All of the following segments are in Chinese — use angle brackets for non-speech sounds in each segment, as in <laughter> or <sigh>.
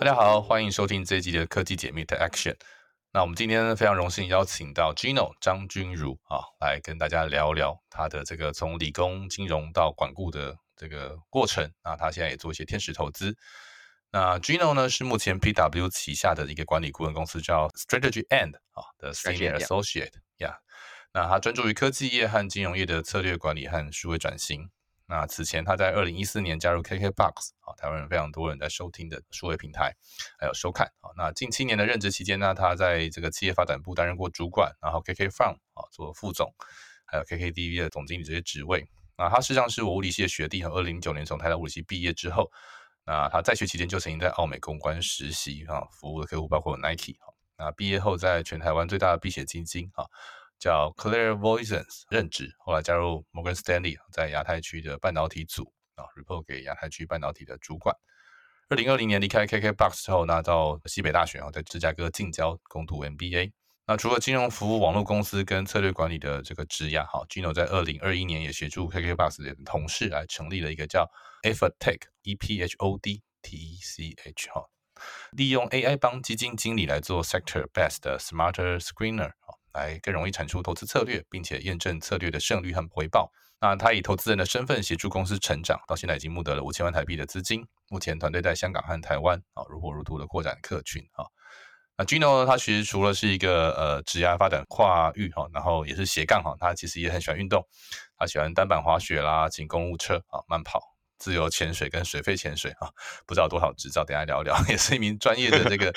大家好，欢迎收听这一集的科技解密的 Action。那我们今天非常荣幸邀请到 Gino 张君如啊，来跟大家聊聊他的这个从理工、金融到管顾的这个过程。那他现在也做一些天使投资。那 Gino 呢是目前 PW 旗下的一个管理顾问公司叫 Strategy End 啊的 Senior Associate 呀。那他专注于科技业和金融业的策略管理和数位转型。那此前他在二零一四年加入 KKBOX 啊，台湾人非常多人在收听的数位平台，还有收看啊。那近七年的任职期间呢，他在这个企业发展部担任过主管，然后 KKFun 啊做副总，还有 KKDV 的总经理这些职位。那他实际上是我物理系的学弟，和二零零九年从台大物理系毕业之后，那他在学期间就曾经在澳美公关实习啊，服务的客户包括 Nike 啊。那毕业后在全台湾最大的避险基金啊。叫 Clear Voices 任职，后来加入 Morgan Stanley，在亚太区的半导体组啊，report 给亚太区半导体的主管。二零二零年离开 KKBox 之后，那到西北大学啊，在芝加哥近郊攻读 MBA。那除了金融服务、网络公司跟策略管理的这个职涯，哈，Gino 在二零二一年也协助 KKBox 的同事来成立了一个叫 Effort Tech，E P H O D T E C H 哈，利用 AI 帮基金经理来做 Sector Best 的 Smarter Screener 啊。来更容易产出投资策略，并且验证策略的胜率和回报。那他以投资人的身份协助公司成长，到现在已经募得了五千万台币的资金。目前团队在香港和台湾啊如火如荼的扩展客群啊。那 Gino 呢他其实除了是一个呃职业发展跨域哈，然后也是斜杠哈，他其实也很喜欢运动，他喜欢单板滑雪啦，骑公路车啊，慢跑、自由潜水跟水肺潜水啊，不知道多少执照，等下聊聊。<laughs> 也是一名专业的这个。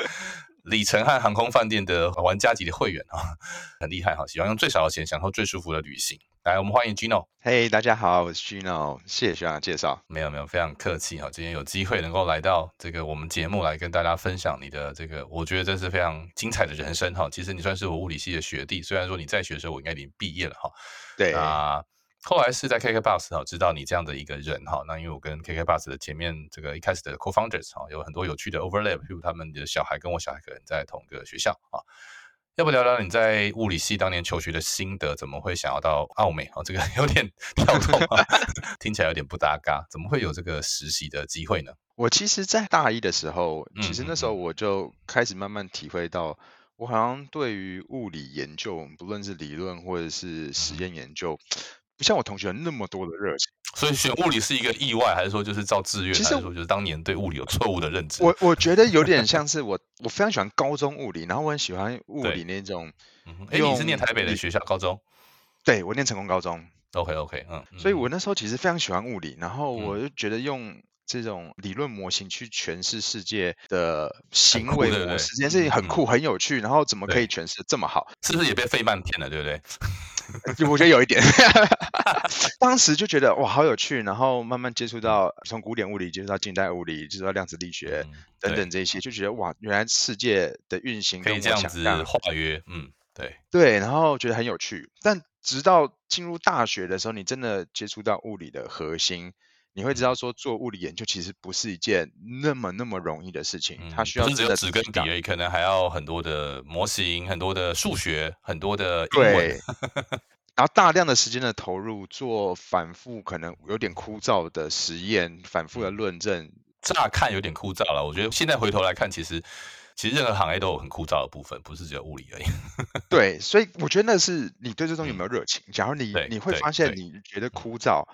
里程和航空饭店的玩家级的会员啊，很厉害哈！喜欢用最少的钱享受最舒服的旅行。来，我们欢迎 Gino。嘿，大家好，我是 Gino，谢谢学长介绍。没有没有，非常客气哈。今天有机会能够来到这个我们节目来跟大家分享你的这个，我觉得这是非常精彩的人生哈。其实你算是我物理系的学弟，虽然说你在学的时候我应该已经毕业了哈。对啊。后来是在 KKBox 哈，知道你这样的一个人哈，那因为我跟 KKBox 的前面这个一开始的 co-founders 哈，有很多有趣的 overlap，譬如他们的小孩跟我小孩可能在同个学校啊，要不聊聊你在物理系当年求学的心得？怎么会想要到澳美啊？这个 <laughs> 有点跳动啊，<laughs> 听起来有点不搭嘎，怎么会有这个实习的机会呢？我其实，在大一的时候，其实那时候我就开始慢慢体会到，我好像对于物理研究，不论是理论或者是实验研究。不像我同学那么多的热情，所以选物理是一个意外，还是说就是照志愿？其实我就是当年对物理有错误的认知。我我觉得有点 <laughs> 像是我，我非常喜欢高中物理，然后我很喜欢物理那种。哎，你是念台北的学校高中？对，我念成功高中。OK OK，嗯，所以我那时候其实非常喜欢物理，然后我就觉得用。这种理论模型去诠释世界的行为模式，这件事情很酷、很有趣。然后怎么可以诠释这么好？是不是也被费曼骗了？对不对？我觉得有一点。<laughs> 当时就觉得哇，好有趣。然后慢慢接触到从古典物理接触到近代物理，接触到量子力学等等这些，就觉得哇，原来世界的运行可以这样子化约。嗯，对对。然后觉得很有趣。但直到进入大学的时候，你真的接触到物理的核心。你会知道说做物理研究其实不是一件那么那么容易的事情，它需要只有纸跟笔而已，可能还要很多的模型、很多的数学、很多的英文，然后大量的时间的投入做反复，可能有点枯燥的实验，反复的论证，乍看有点枯燥了。我觉得现在回头来看，其实其实任何行业都有很枯燥的部分，不是只有物理而已。<laughs> 对，所以我觉得那是你对这东西有没有热情。假如你你会发现你觉得枯燥。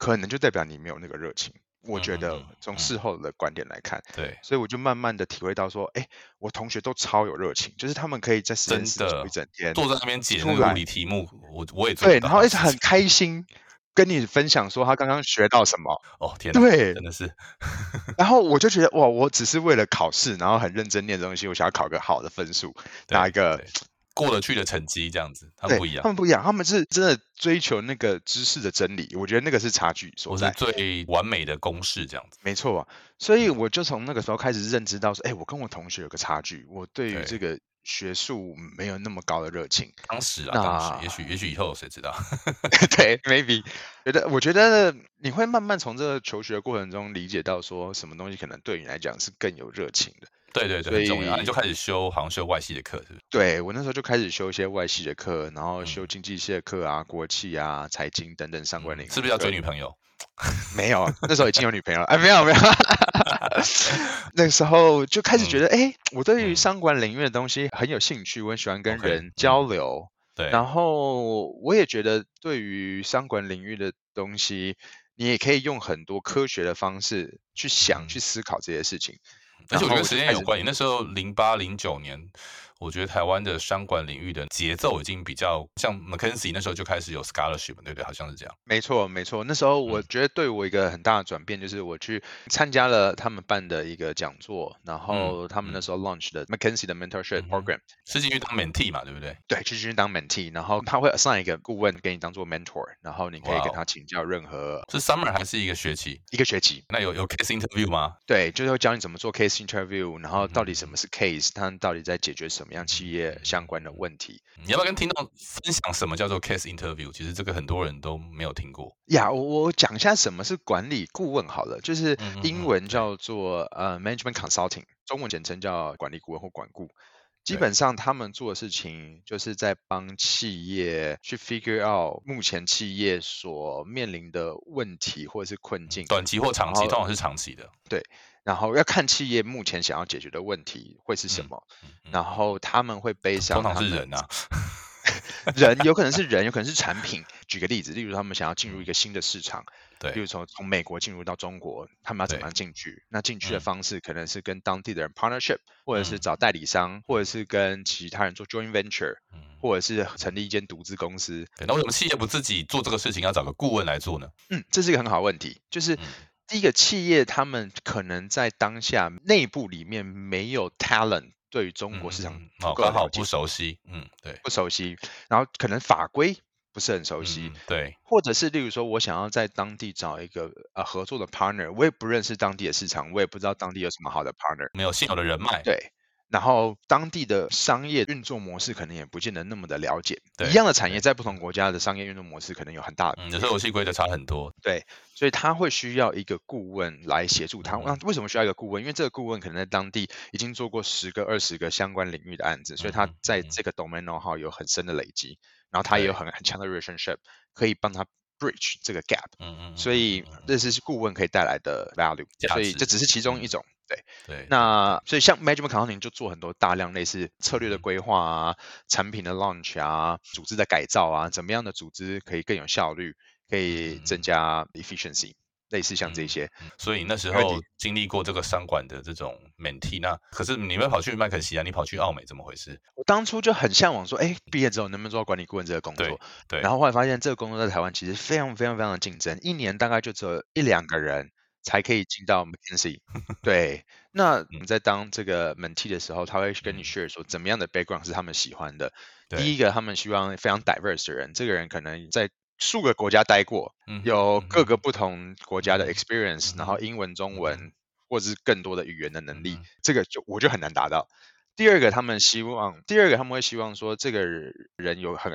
可能就代表你没有那个热情，我觉得从事后的观点来看，对，所以我就慢慢的体会到说，哎，我同学都超有热情，就是他们可以在实验室坐一整天，坐在那边解那个物理题目，我我也对，然后一直很开心跟你分享说他刚刚学到什么，哦天，对，真的是，然后我就觉得哇，我只是为了考试，然后很认真念东西，我想要考个好的分数，<laughs> 拿一个过得去的成绩这样子，他们不一样，他们不一样，他们是真的追求那个知识的真理，我觉得那个是差距所在，最完美的公式这样子，没错。啊所以我就从那个时候开始认知到说，哎，我跟我同学有个差距，我对于这个学术没有那么高的热情。当时啊，当时，也许也许以后谁知道？<laughs> 对，<laughs> maybe 觉得，我觉得你会慢慢从这个求学过程中理解到，说什么东西可能对你来讲是更有热情的。对对对，很重要。你就开始修，好像修外系的课，是不是？对我那时候就开始修一些外系的课，然后修经济系的课啊、国企啊、财经等等相关领域。是不是要追女朋友？<laughs> 没有，那时候已经有女朋友了。哎，没有没有。<laughs> 那时候就开始觉得，哎，我对于商管领域的东西很有兴趣，我很喜欢跟人交流。对。然后我也觉得，对于商管领域的东西，你也可以用很多科学的方式去想、去思考这些事情。而且我觉得时间有关系，那时候零八零九年。我觉得台湾的商管领域的节奏已经比较像 McKinsey 那时候就开始有 scholarship，对不对？好像是这样。没错，没错。那时候我觉得对我一个很大的转变就是我去参加了他们办的一个讲座，然后他们那时候 launch 的 McKinsey 的 mentorship program，是进去当 mentee 嘛，对不对？对，去进去当 mentee，然后他会 assign 一个顾问给你当做 mentor，然后你可以跟他请教任何。是 summer 还是一个学期？一个学期。那有有 case interview 吗？对，就是会教你怎么做 case interview，然后到底什么是 case，他到底在解决什么样企业。相关的问题，你要不要跟听众分享什么叫做 case interview？其实这个很多人都没有听过呀。我我讲一下什么是管理顾问好了，就是英文叫做呃 management consulting，中文简称叫管理顾问或管顾。基本上他们做的事情就是在帮企业去 figure out 目前企业所面临的问题或者是困境，短期或长期，通常是长期的。对。然后要看企业目前想要解决的问题会是什么，然后他们会背上。通常是人啊，<laughs> 人有可能是 <laughs> 人，有可能是产品。举个例子，例如他们想要进入一个新的市场，对，比如从从美国进入到中国，他们要怎么样进去？那进去的方式可能是跟当地的人 partnership，或者是找代理商，或者是跟其他人做 joint venture，或者是成立一间独资公司。那为什么企业不自己做这个事情，要找个顾问来做呢？嗯，这是一个很好问题，就是。第一个企业，他们可能在当下内部里面没有 talent，对于中国市场刚好不熟悉，嗯，对，不熟悉，然后可能法规不是很熟悉，对，或者是例如说，我想要在当地找一个呃合作的 partner，我也不认识当地的市场，我也不知道当地有什么好的 partner，没有现有的人脉，对。然后当地的商业运作模式可能也不见得那么的了解，一样的产业在不同国家的商业运作模式可能有很大的，有时候游戏规则差很多。对，所以他会需要一个顾问来协助他。那为什么需要一个顾问？因为这个顾问可能在当地已经做过十个、二十个相关领域的案子，所以他在这个 domain know how 有很深的累积，然后他也有很很强的 relationship，可以帮他 bridge 这个 gap。嗯嗯。所以这是顾问可以带来的 value，所以这只是其中一种。对对，那所以像 Management Consulting 就做很多大量类似策略的规划啊、产品的 launch 啊、组织的改造啊，怎么样的组织可以更有效率，可以增加 efficiency，类似像这些。所以那时候经历过这个商管的这种 mentee，那可是你们跑去麦肯锡啊，你跑去奥美，怎么回事？我当初就很向往说，哎，毕业之后能不能做到管理顾问这个工作？对，然后后来发现这个工作在台湾其实非常非常非常的竞争，一年大概就只有一两个人。才可以进到 McKinsey。<laughs> 对，那你在当这个 mentee 的时候，他会跟你 share 说，怎么样的 background 是他们喜欢的。第一个，他们希望非常 diverse 的人，这个人可能在数个国家待过，有各个不同国家的 experience，然后英文、中文或者是更多的语言的能力，这个就我就很难达到。第二个，他们希望，第二个他们会希望说，这个人有很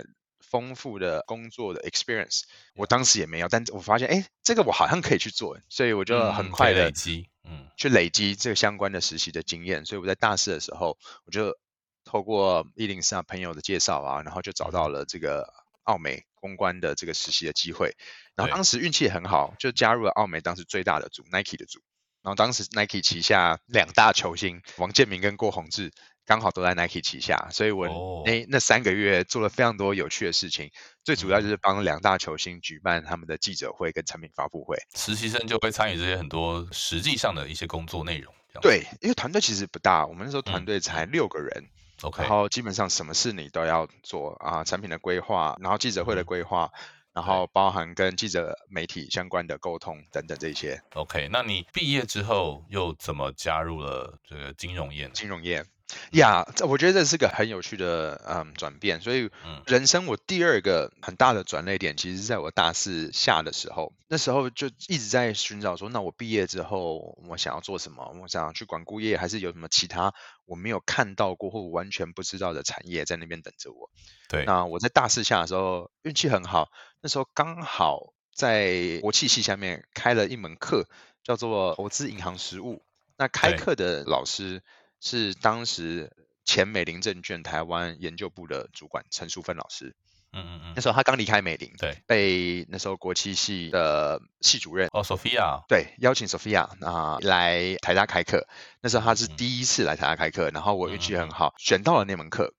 丰富的工作的 experience，我当时也没有，但我发现，哎，这个我好像可以去做，所以我就很快的累积，嗯，去累积这个相关的实习的经验。所以我在大四的时候，我就透过一零四啊朋友的介绍啊，然后就找到了这个奥美公关的这个实习的机会。然后当时运气也很好，就加入了奥美当时最大的组 Nike 的组。然后当时 Nike 旗下两大球星王建民跟郭宏志。刚好都在 Nike 旗下，所以我那那三个月做了非常多有趣的事情，最主要就是帮两大球星举办他们的记者会跟产品发布会。实习生就会参与这些很多实际上的一些工作内容。对，因为团队其实不大，我们那时候团队才六个人，OK，然后基本上什么事你都要做啊，产品的规划，然后记者会的规划。然后包含跟记者媒体相关的沟通等等这些。OK，那你毕业之后又怎么加入了这个金融业？金融业，呀，这我觉得这是个很有趣的嗯转变。所以人生我第二个很大的转捩点，其实是在我大四下的时候。那时候就一直在寻找说，那我毕业之后我想要做什么？我想去管顾业，还是有什么其他我没有看到过或完全不知道的产业在那边等着我？对。那我在大四下的时候运气很好，那时候刚好在国企系下面开了一门课，叫做投资银行实务。那开课的老师。是当时前美林证券台湾研究部的主管陈淑芬老师，嗯嗯嗯，那时候他刚离开美林，对，被那时候国企系的系主任哦，Sophia，对，邀请 Sophia 啊来台大开课，那时候他是第一次来台大开课，然后我运气很好，选到了那门课，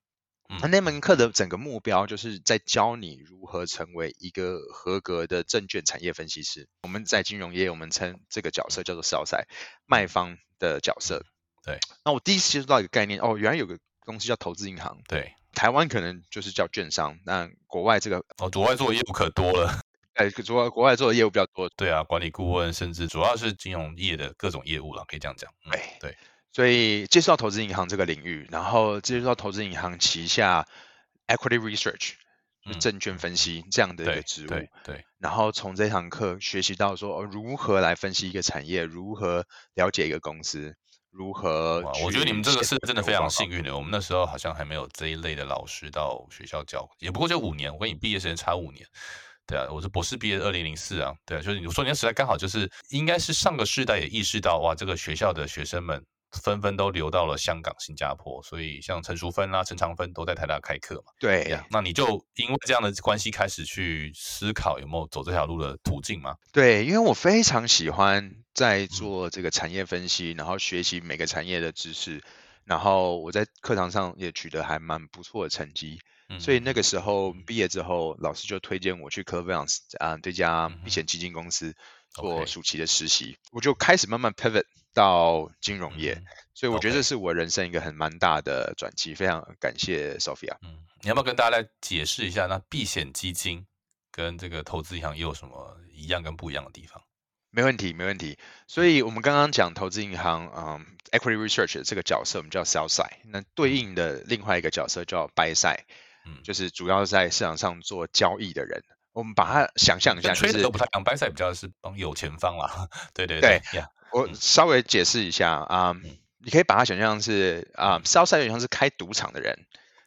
那那门课的整个目标就是在教你如何成为一个合格的证券产业分析师。我们在金融业，我们称这个角色叫做 sell side 卖方的角色。对，那我第一次接触到一个概念，哦，原来有个东西叫投资银行。对，台湾可能就是叫券商，那国外这个哦，国外做的业务可多了。<laughs> 哎，国外国外做的业务比较多。对啊，管理顾问，甚至主要是金融业的各种业务了，可以这样讲。对对，所以接触到投资银行这个领域，然后接触到投资银行旗下 equity research，证券分析这样的一个职务。对对。然后从这堂课学习到说，如何来分析一个产业，如何了解一个公司。如何？我觉得你们这个是真的非常幸运的。我们那时候好像还没有这一类的老师到学校教，也不过就五年。我跟你毕业时间差五年，对啊，我是博士毕业二零零四啊，对啊，就是你说你那时代刚好就是应该是上个世代也意识到哇，这个学校的学生们。纷纷都流到了香港、新加坡，所以像陈淑芬啊、陈长芬都在台大开课嘛。对呀，那你就因为这样的关系开始去思考有没有走这条路的途径吗？对，因为我非常喜欢在做这个产业分析，然后学习每个产业的知识，然后我在课堂上也取得还蛮不错的成绩，所以那个时候毕业之后，老师就推荐我去 c l v e r n c e 啊这家避险基金公司做暑期的实习，我就开始慢慢 pivot。到金融业，所以我觉得这是我人生一个很蛮大的转机，非常感谢 Sophia。嗯，你要不要跟大家来解释一下，那避险基金跟这个投资银行又有什么一样跟不一样的地方？没问题，没问题。所以我们刚刚讲投资银行，嗯，equity research 这个角色我们叫 sell side，那对应的另外一个角色叫 buy side，嗯，就是主要在市场上做交易的人。我们把它想象一下，就是都不太讲 buy side，比较是帮有钱方啦。<laughs> 对对对。我稍微解释一下啊，你可以把它想象是啊 side 有点像是开赌场的人，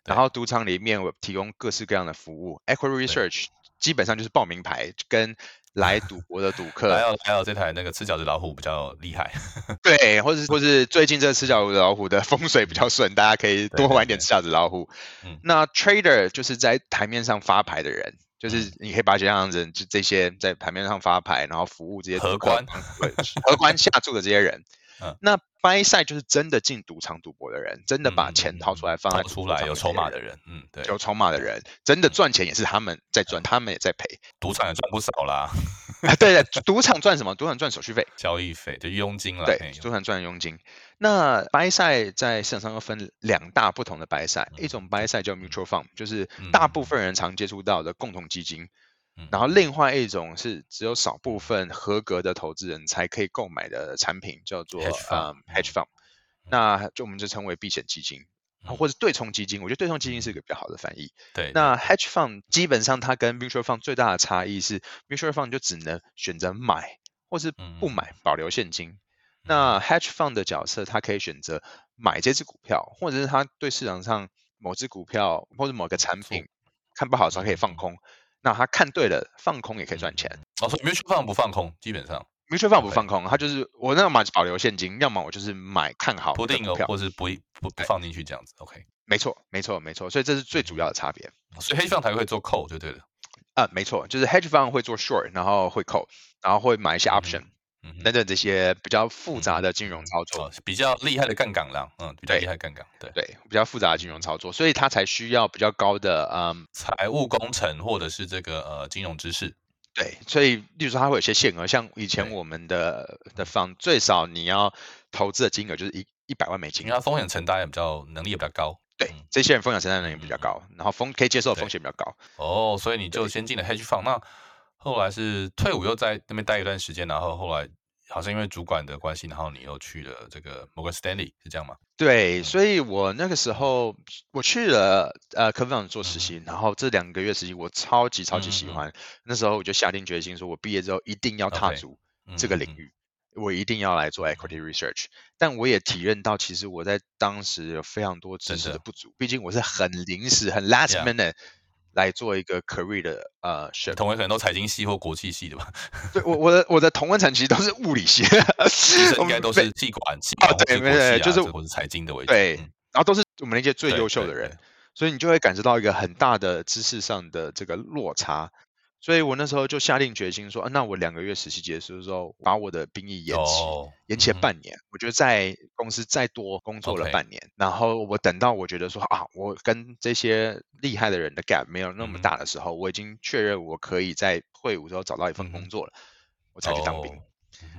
然后赌场里面我提供各式各样的服务，equity research 基本上就是报名牌跟来赌博的赌客，还有还有这台那个吃饺子老虎比较厉害，<laughs> 对，或者或是最近这个吃饺子老虎的风水比较顺，大家可以多玩点吃饺子老虎。那 trader 就是在台面上发牌的人。就是你可以把这样子，就这些在牌面上发牌，然后服务这些荷官、荷官下注的这些人。<laughs> 那 buy side 就是真的进赌场赌博的人，真的把钱掏出来放在出来有筹码的人，嗯，对，有筹码的人，真的赚钱也是他们在赚，他们也在赔，赌场也赚不少啦。对对，赌场赚什么？赌场赚手续费、交易费，就佣金了。对，赌场赚佣金。那 buy side 在市场上又分两大不同的 buy side，一种。buy side 叫 mutual fund，就是大。部分人常接触到的共同基金。然后。另外一种是只有少部分合格的投资人才可以购买的产品，叫做 hedge fund，那。就我们就称为避险基金，或者对冲基金。我觉得对冲基金是一个比较好的翻译。对，那 hedge fund 基本上它跟 mutual fund 最大的差异是，mutual fund 就只能选择买或是不买，保留现金。那 hedge fund 的角色，他可以选择买这只股票，或者是他对市场上某只股票或者某个产品看不好的时候可以放空。那他看对了，放空也可以赚钱。哦，所以 mutual fund 不放空，基本上 mutual fund 不放空，他就是我要么保留现金，要么我就是买看好不定额，或是不不不放进去这样子。OK，没错，没错，没错。所以这是最主要的差别。所以 hedge fund 才会做 call 就对了。啊，没错，就是 hedge fund 会做 short，然后会 call，然后会买一些 option。等等这些比较复杂的金融操作，比较厉害的杠杆啦，嗯，比较厉害杠杆，对对，比较复杂的金融操作，所以它才需要比较高的嗯财务工程或者是这个呃金融知识。对，所以例如说它会有些限额，像以前我们的的方最少你要投资的金额就是一一百万美金，因为它风险承担也比较能力也比较高。对，这些人风险承担能力比较高，然后风可以接受的风险比较高。哦，所以你就先进了 hedge fund，那后来是退伍又在那边待一段时间，然后后来。好像因为主管的关系，然后你又去了这个 Morgan Stanley，是这样吗？对，所以我那个时候我去了呃科芬做实习，然后这两个月实习我超级超级喜欢。那时候我就下定决心，说我毕业之后一定要踏足这个领域，我一定要来做 equity research。但我也体认到，其实我在当时有非常多知识的不足，毕竟我是很临时、很 last minute。来做一个 career 的呃选，同文可能都财经系或国际系的吧？<laughs> 对，我我的我的同文层其实都是物理系，<laughs> 应该都是系管系啊，对，没对，就是或是财经的为主，对，然后都是我们那些最优秀的人，所以你就会感受到一个很大的知识上的这个落差。所以我那时候就下定决心说，那我两个月实习结束的时候，把我的兵役延期，延期半年。我觉得在公司再多工作了半年，然后我等到我觉得说啊，我跟这些厉害的人的 gap 没有那么大的时候，我已经确认我可以在退伍之后找到一份工作了，我才去当兵。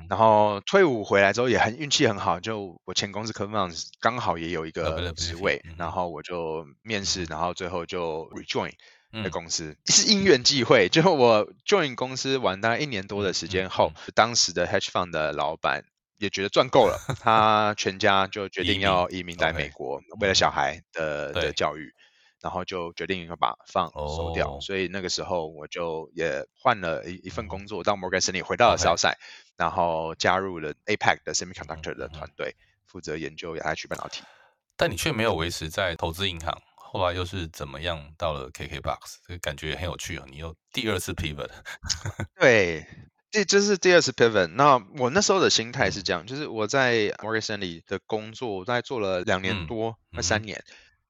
然后退伍回来之后也很运气很好，就我前公司 c o m m a n 刚好也有一个职位，然后我就面试，然后最后就 rejoin。的公司 <laughs> 是因缘际会，就我 join 公司玩大概一年多的时间后，当时的 hedge fund 的老板也觉得赚够了，他 <laughs> 全家就决定要移民来美国，为了小孩的的教育，然后就决定要把放收掉。所以那个时候我就也换了一一份工作，到 Morgan Stanley 回到了 Southside，然后加入了 APEC 的 semiconductor 的团队，负责研究亚太区半导体。但你却没有维持在投资银行。后来又是怎么样到了 KKBOX？这个感觉很有趣哦！你又第二次 pivot，<laughs> 对，这这是第二次 pivot。那我那时候的心态是这样，就是我在 Morgan Stanley 的工作大概做了两年多，快三年。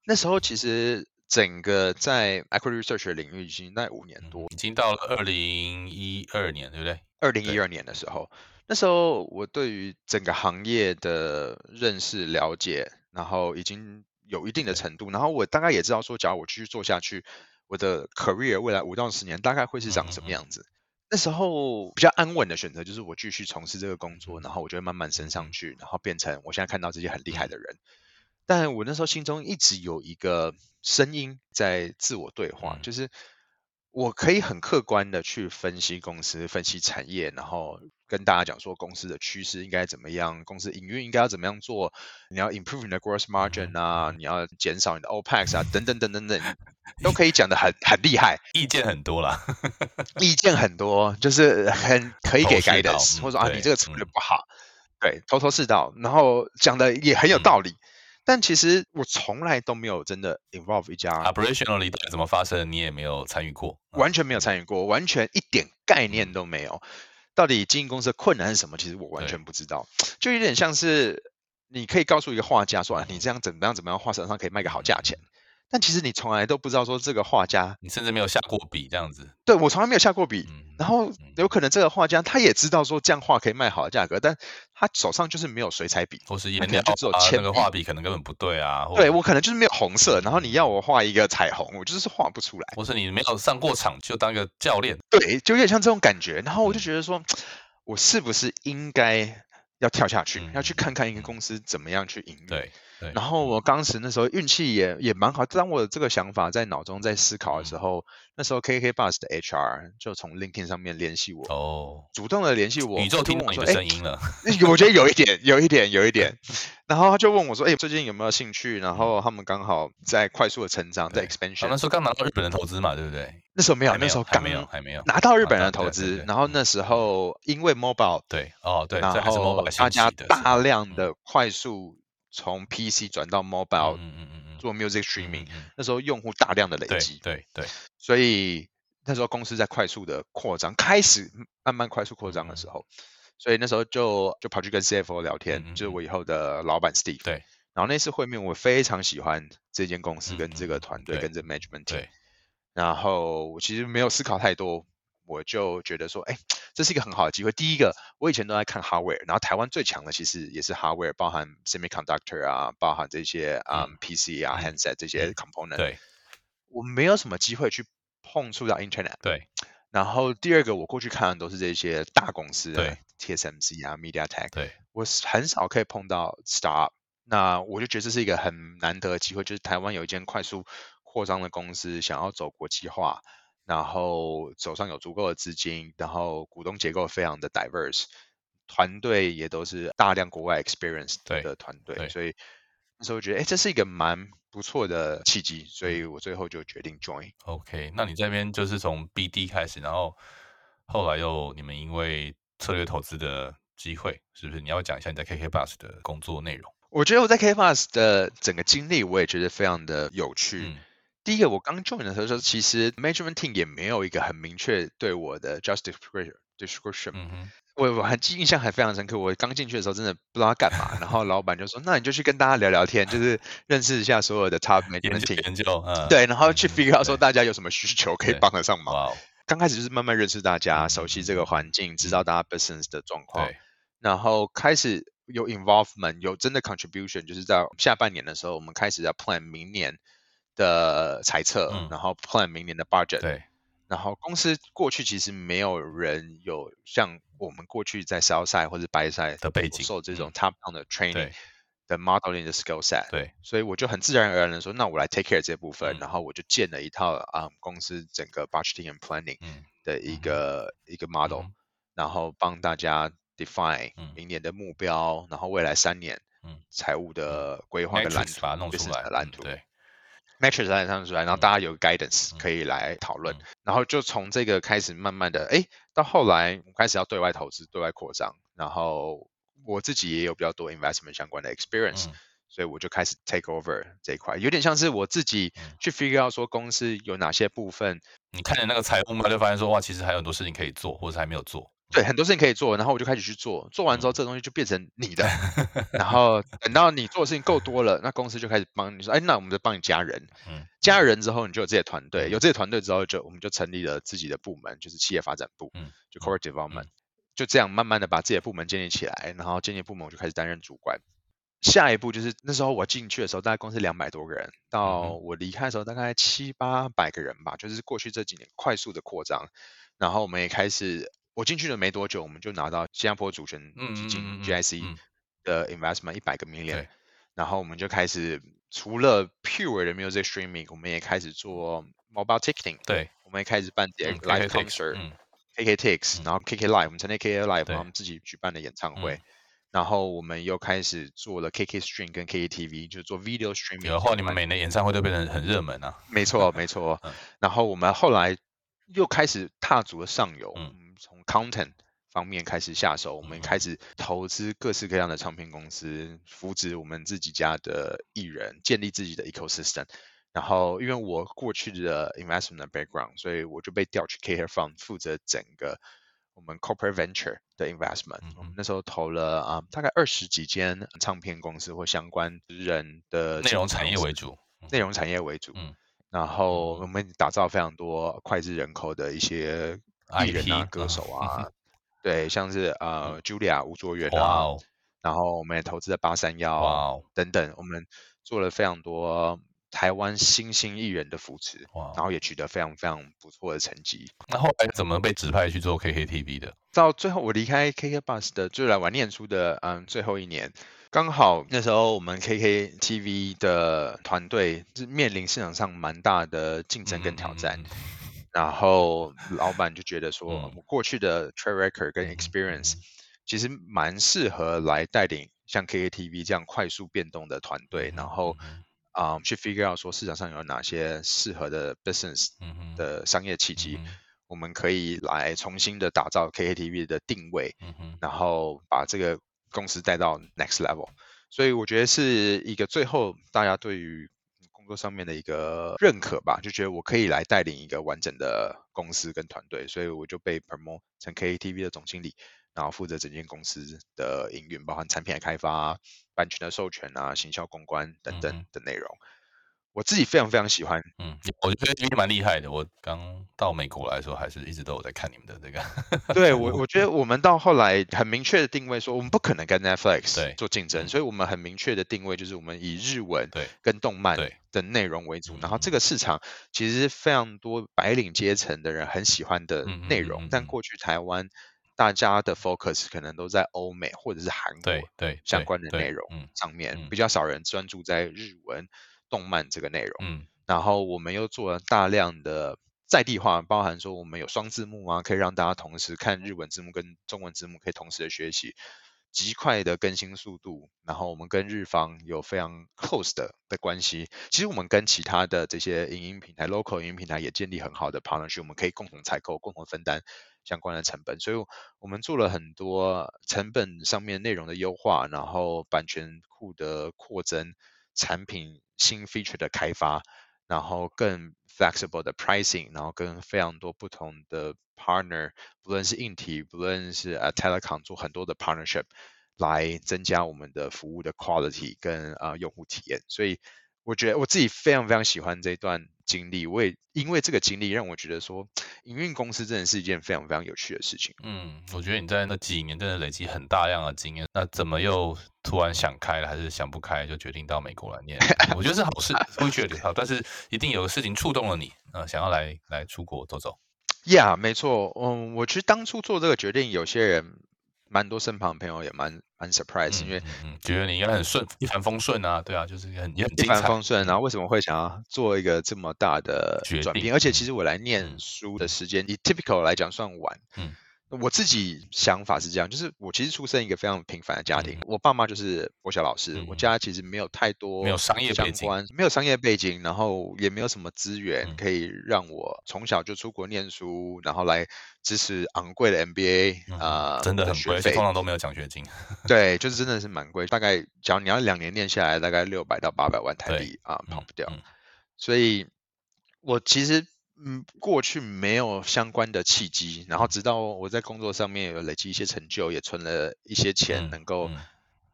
那时候其实整个在 equity research 的领域已经在五年多，已经到了二零一二年，对不对？二零一二年的时候，那时候我对于整个行业的认识了解，然后已经。有一定的程度，然后我大概也知道说，假如我继续做下去，我的 career 未来五到十年大概会是长什么样子。那时候比较安稳的选择就是我继续从事这个工作，然后我就会慢慢升上去，然后变成我现在看到这些很厉害的人。但我那时候心中一直有一个声音在自我对话，就是。我可以很客观的去分析公司、分析产业，然后跟大家讲说公司的趋势应该怎么样，公司营运应该要怎么样做。你要 improve 你的 gross margin 啊，你要减少你的 opex 啊，等等等等等，都可以讲的很很厉害。意见很多啦，<laughs> 意见很多，就是很可以给 guidance，或者说啊，你这个策略不好，对，头头是道，然后讲的也很有道理。但其实我从来都没有真的 involve 一家 operationally 怎么发生，你也没有参与过，完全没有参与过，完全一点概念都没有。到底经营公司的困难是什么？其实我完全不知道，就有点像是你可以告诉一个画家说啊，你这样怎么样怎么样画，手上可以卖个好价钱。但其实你从来都不知道说这个画家，你甚至没有下过笔这样子。对我从来没有下过笔，然后有可能这个画家他也知道说这样画可以卖好的价格，但他手上就是没有水彩笔，或是颜料，就只有铅那个画笔可能根本不对啊。对我可能就是没有红色，然后你要我画一个彩虹，我就是画不出来。或是你没有上过场就当个教练，对，就有点像这种感觉。然后我就觉得说，我是不是应该要跳下去，要去看看一个公司怎么样去营运？对。然后我当时那时候运气也也蛮好，当我这个想法在脑中在思考的时候，那时候 KK Bus 的 HR 就从 LinkedIn 上面联系我，哦，主动的联系我，宇宙听到你的声音了，我觉得有一点，有一点，有一 <laughs> 点。然后他就问我说：“哎，最近有没有兴趣？”然后他们刚好在快速的成长，在 expansion。那时候刚拿到日本的投资嘛，对不对？那时候没有，那时候刚没有，还没有拿到日本人的投资。然后那时候因为 mobile，对，哦，对，然后大家大量的快速。从 PC 转到 Mobile，嗯嗯嗯。做 Music Streaming，那时候用户大量的累积，对对，所以那时候公司在快速的扩张，开始慢慢快速扩张的时候，所以那时候就就跑去跟 CFO 聊天，就是我以后的老板 Steve，对，然后那次会面我非常喜欢这间公司跟这个团队跟这 Management team，然后我其实没有思考太多。我就觉得说，哎，这是一个很好的机会。第一个，我以前都在看 hardware，然后台湾最强的其实也是 hardware，包含 semiconductor 啊，包含这些啊 PC 啊 handset 这些 component。对，我没有什么机会去碰触到 internet。对。然后第二个，我过去看的都是这些大公司，对，TSMC 啊，MediaTek。对。我很少可以碰到 startup，那我就觉得这是一个很难得的机会，就是台湾有一间快速扩张的公司想要走国际化。然后手上有足够的资金，然后股东结构非常的 diverse，团队也都是大量国外 experience 的团队，所以那时候觉得，哎，这是一个蛮不错的契机，所以我最后就决定 join。OK，那你这边就是从 BD 开始，然后后来又你们因为策略投资的机会，是不是？你要讲一下你在 KK Bus 的工作内容？我觉得我在 KK Bus 的整个经历，我也觉得非常的有趣。第一个，我刚 join 的时候，其实 management team 也没有一个很明确对我的 just description。我我还记印象还非常深刻。我刚进去的时候，真的不知道干嘛。然后老板就说：“那你就去跟大家聊聊天，就是认识一下所有的 top <laughs> management 研究，对，然后去 figure out 说大家有什么需求可以帮得上忙。刚开始就是慢慢认识大家，熟悉这个环境，知道大家 business 的状况，然后开始有 involvement，有真的 contribution，就是在下半年的时候，我们开始要 plan 明年的猜测，然后 plan 明年的 budget。对。然后公司过去其实没有人有像我们过去在 sell side 或者 buy side 的背景，受这种 top down 的 training 的 modeling 的 skill set。对，所以我就很自然而然的说，那我来 take care 这部分，然后我就建了一套啊公司整个 budgeting and planning 的一个一个 model，然后帮大家 define 明年的目标，然后未来三年财务的规划的蓝图，把它弄出来，蓝图。对。Matrix 来上出来，然后大家有 guidance 可以来讨论，然后就从这个开始慢慢的，哎，到后来我开始要对外投资、对外扩张，然后我自己也有比较多 investment 相关的 experience，所以我就开始 take over 这一块，有点像是我自己去 figure out 说公司有哪些部分，你看着那个财务嘛，就发现说哇，其实还有很多事情可以做，或者还没有做。对，很多事情可以做，然后我就开始去做，做完之后，这东西就变成你的。<laughs> 然后等到你做的事情够多了，那公司就开始帮你说，哎，那我们就帮你加人。嗯，加人之后，你就有自己的团队，有这些团队之后，就我们就成立了自己的部门，就是企业发展部，嗯，就 corporate development，就这样慢慢的把自己的部门建立起来，然后建立部门，我就开始担任主管。下一步就是那时候我进去的时候，大概公司两百多个人，到我离开的时候，大概七八百个人吧，就是过去这几年快速的扩张，然后我们也开始。我进去了没多久，我们就拿到新加坡主权基金 GIC 的 investment 一百个 million，然后我们就开始除了 pure 的 music streaming，我们也开始做 mobile ticketing，对，我们也开始办 live concert，KKTix，然后 KK Live，我们成立 KK Live，我们自己举办的演唱会，然后我们又开始做了 KK Stream 跟 KKTV，就做 video streaming。然后你们每年演唱会都变成很热门啊。没错，没错。<laughs> 然后我们后来又开始踏足了上游。从 content 方面开始下手，我们开始投资各式各样的唱片公司，扶植我们自己家的艺人，建立自己的 ecosystem。然后，因为我过去的 investment background，所以我就被调去 KK Fund 负责整个我们 corporate venture 的 investment。我们那时候投了啊，大概二十几间唱片公司或相关人的内容产业为主，内容产业为主。嗯，然后我们打造非常多脍炙人口的一些。艺人啊，歌手啊，对，像是呃，Julia 吴卓源啊，然后我们也投资了八三幺等等，我们做了非常多台湾新兴艺人的扶持，然后也取得非常非常不错的成绩。那后来怎么被指派去做 KKTV 的？到最后我离开 KK Bus 的，就来玩念书的，嗯，最后一年，刚好那时候我们 KKTV 的团队是面临市场上蛮大的竞争跟挑战。然后老板就觉得说，我过去的 track record 跟 experience 其实蛮适合来带领像 KKTV 这样快速变动的团队，然后啊去 figure out 说市场上有哪些适合的 business 的商业契机，我们可以来重新的打造 KKTV 的定位，然后把这个公司带到 next level。所以我觉得是一个最后大家对于上面的一个认可吧，就觉得我可以来带领一个完整的公司跟团队，所以我就被 promote 成 KTV 的总经理，然后负责整间公司的营运，包含产品的开发、版权的授权啊、行销公关等等的内容。我自己非常非常喜欢，嗯，我觉得这边蛮厉害的。我刚到美国来说，还是一直都有在看你们的这个。对我，<laughs> 我觉得我们到后来很明确的定位，说我们不可能跟 Netflix 做竞争，所以我们很明确的定位就是我们以日文对跟动漫的内容为主。然后这个市场其实非常多白领阶层的人很喜欢的内容，但过去台湾大家的 focus 可能都在欧美或者是韩国对相关的内容上面，比较少人专注在日文。动漫这个内容，嗯，然后我们又做了大量的在地化，包含说我们有双字幕啊，可以让大家同时看日文字幕跟中文字幕，可以同时的学习。极快的更新速度，然后我们跟日方有非常 close 的的关系。其实我们跟其他的这些影音平台、local 影音平台也建立很好的 partnership，我们可以共同采购、共同分担相关的成本。所以，我们做了很多成本上面内容的优化，然后版权库的扩增、产品新 feature 的开发，然后更 flexible 的 pricing，然后跟非常多不同的。partner，不论是硬体，不论是呃 telecom 做很多的 partnership，来增加我们的服务的 quality 跟呃用户体验。所以我觉得我自己非常非常喜欢这段经历。我也因为这个经历让我觉得说，营运公司真的是一件非常非常有趣的事情。嗯，我觉得你在那几年真的累积很大量的经验。那怎么又突然想开了，还是想不开就决定到美国来念？<laughs> 我觉得是好事，会觉得好，但是一定有个事情触动了你，呃，想要来来出国走走。Yeah，没错。嗯，我其实当初做这个决定，有些人蛮多身旁的朋友也蛮蛮 surprise，因为觉得你应该很顺，一帆风顺啊，对啊，就是很也很一帆风顺。然后为什么会想要做一个这么大的转变？而且其实我来念书的时间，以 typical 来讲算晚。嗯。我自己想法是这样，就是我其实出生一个非常平凡的家庭，我爸妈就是国小老师，我家其实没有太多没有商业背景，没有商业背景，然后也没有什么资源可以让我从小就出国念书，然后来支持昂贵的 MBA 啊，真的很贵，通常都没有奖学金。<laughs> 对，就是真的是蛮贵，大概只要你要两年念下来，大概六百到八百万台币啊，跑不掉。所以我其实。嗯，过去没有相关的契机，然后直到我在工作上面有累积一些成就，也存了一些钱，能够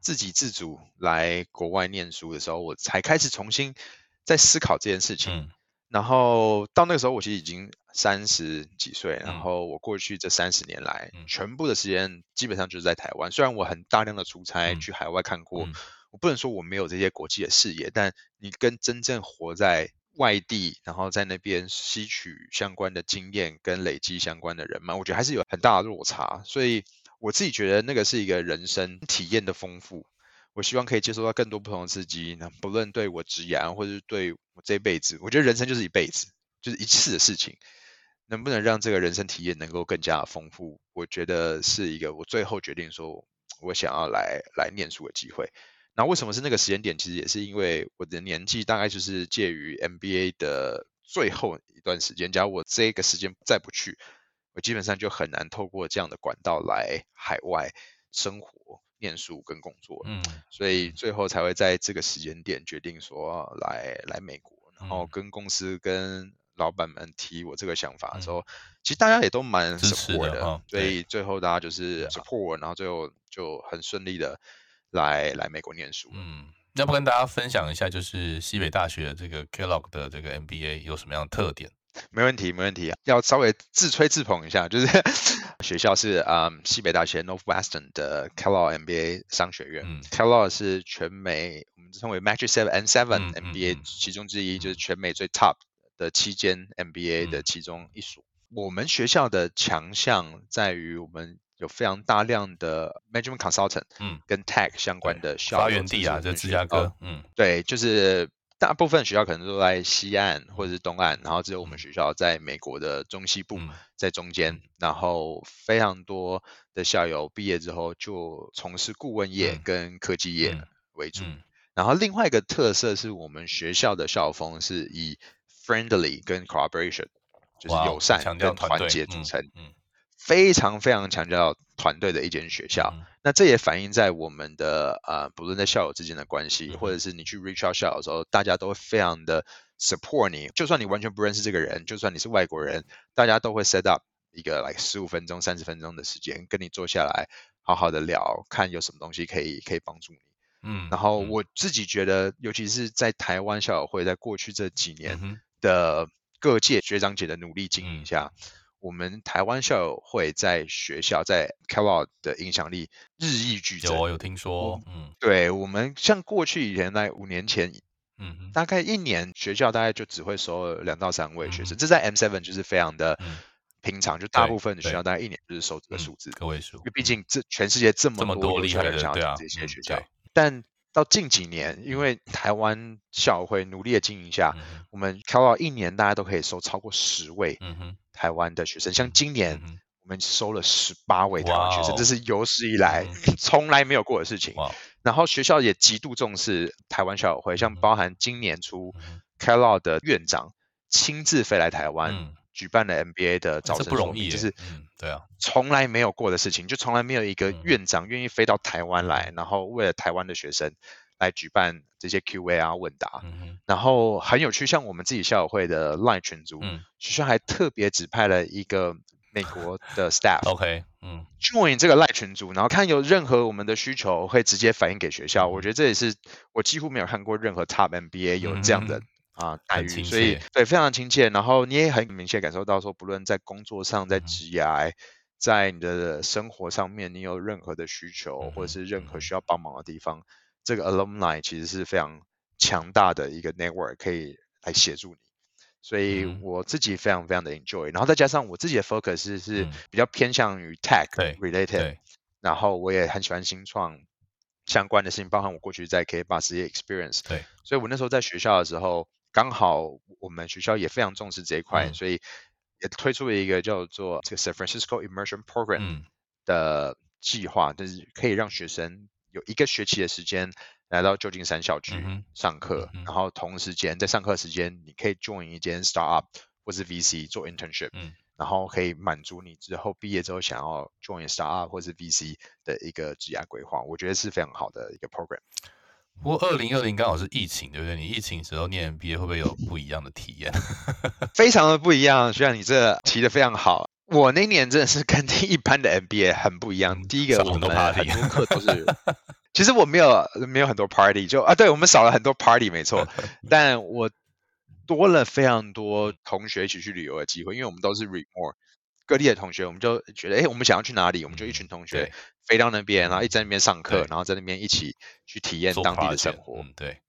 自给自足来国外念书的时候，我才开始重新在思考这件事情。然后到那个时候，我其实已经三十几岁，然后我过去这三十年来，全部的时间基本上就是在台湾。虽然我很大量的出差去海外看过，我不能说我没有这些国际的视野，但你跟真正活在。外地，然后在那边吸取相关的经验跟累积相关的人嘛，我觉得还是有很大的落差。所以我自己觉得那个是一个人生体验的丰富。我希望可以接受到更多不同的刺激，那不论对我职业或者是对我这辈子，我觉得人生就是一辈子，就是一次的事情，能不能让这个人生体验能够更加丰富？我觉得是一个我最后决定说我想要来来念书的机会。那为什么是那个时间点？其实也是因为我的年纪大概就是介于 MBA 的最后一段时间。假如我这个时间再不去，我基本上就很难透过这样的管道来海外生活、念书跟工作。嗯，所以最后才会在这个时间点决定说来来美国，然后跟公司跟老板们提我这个想法的时候，其实大家也都蛮 support 的。所以最后大家就是 support，然后最后就很顺利的。来来美国念书，嗯，要不跟大家分享一下，就是西北大学这个 Kellogg 的这个 MBA 有什么样的特点？没问题，没问题。要稍微自吹自捧一下，就是 <laughs> 学校是啊，西北大学 Northwestern 的 Kellogg MBA 商学院。嗯，Kellogg 是全美我们称为 Magic Seven and Seven MBA 其中之一，就是全美最 top 的七间 MBA 的其中一所。我们学校的强项在于我们。有非常大量的 management consultant，嗯，跟 tech 相关的校发源地啊，在芝加哥，嗯，对，就是大部分学校可能都在西岸或者是东岸，然后只有我们学校在美国的中西部，在中间，然后非常多的校友毕业之后就从事顾问业跟科技业为主，然后另外一个特色是我们学校的校风是以 friendly 跟 cooperation，就是友善跟团结组成，嗯。非常非常强调团队的一间学校，那这也反映在我们的呃，不论在校友之间的关系，或者是你去 reach out 校友的时候，大家都会非常的 support 你。就算你完全不认识这个人，就算你是外国人，大家都会 set up 一个来十五分钟、三十分钟的时间，跟你坐下来好好的聊，看有什么东西可以可以帮助你。嗯，然后我自己觉得，尤其是在台湾校友会，在过去这几年的各界学长姐的努力经营下。我们台湾校友会在学校在 Kellogg 的影响力日益剧增。我有听说，嗯，对我们像过去以前在五年前，嗯，大概一年学校大概就只会收两到三位学生，这在 M seven 就是非常的平常，就大部分的学校大概一年就是收这个数字，个位数。因为毕竟这全世界这么多厉害的这些学校，但到近几年，因为台湾校友会努力的经营下，我们挑到一年大家都可以收超过十位台湾的学生。像今年我们收了十八位台湾学生，这是有史以来 <laughs> 从来没有过的事情。然后学校也极度重视台湾校友会，像包含今年初 c a l o 的院长亲自飞来台湾。举办了 NBA 的招生说明，就是对啊，从来没有过的事情，就从来没有一个院长愿意飞到台湾来，然后为了台湾的学生来举办这些 Q&A 啊问答，然后很有趣，像我们自己校友会的 Line 群组，学校还特别指派了一个美国的 <laughs> staff，OK，嗯，join 这个 Line 群组，然后看有任何我们的需求会直接反映给学校，我觉得这也是我几乎没有看过任何 Top NBA 有这样的。啊，待遇，所以对非常亲切，然后你也很明显感受到说，不论在工作上，在职业，在你的生活上面，你有任何的需求，或者是任何需要帮忙的地方，这个 alumni 其实是非常强大的一个 network 可以来协助你，所以我自己非常非常的 enjoy，然后再加上我自己的 focus 是比较偏向于 tech related，然后我也很喜欢新创相关的事情，包含我过去在 K 八十业 experience，对，所以我那时候在学校的时候。刚好我们学校也非常重视这一块，所以也推出了一个叫做这个 San Francisco Immersion Program 的计划，就是可以让学生有一个学期的时间来到旧金山校区上课，然后同时间在上课时间你可以 join 一间 startup 或是 VC 做 internship，然后可以满足你之后毕业之后想要 join startup 或是 VC 的一个职业规划，我觉得是非常好的一个 program。不过二零二零刚好是疫情，对不对？你疫情时候念 MBA 会不会有不一样的体验？<laughs> 非常的不一样。虽然你这提的非常好，我那年真的是跟 <laughs> 一般的 MBA 很不一样。第一个，我们很多课都是，<laughs> 其实我没有没有很多 party，就啊，对我们少了很多 party，没错。但我多了非常多同学一起去旅游的机会，因为我们都是 remote。各地的同学，我们就觉得，哎，我们想要去哪里，我们就一群同学飞到那边，然后一在那边上课，然后在那边一起去体验当地的生活。对，